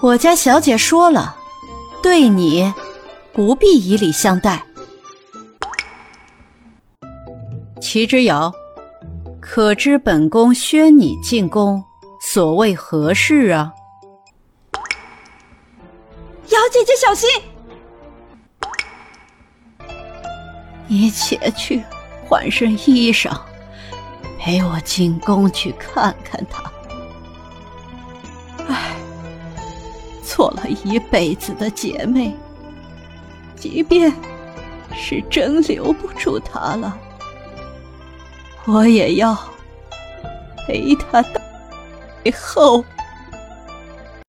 我家小姐说了，对你不必以礼相待。齐之遥，可知本宫宣你进宫，所谓何事啊？瑶姐姐小心！你且去换身衣裳，陪我进宫去看看他。做了一辈子的姐妹，即便是真留不住她了，我也要陪她到最后。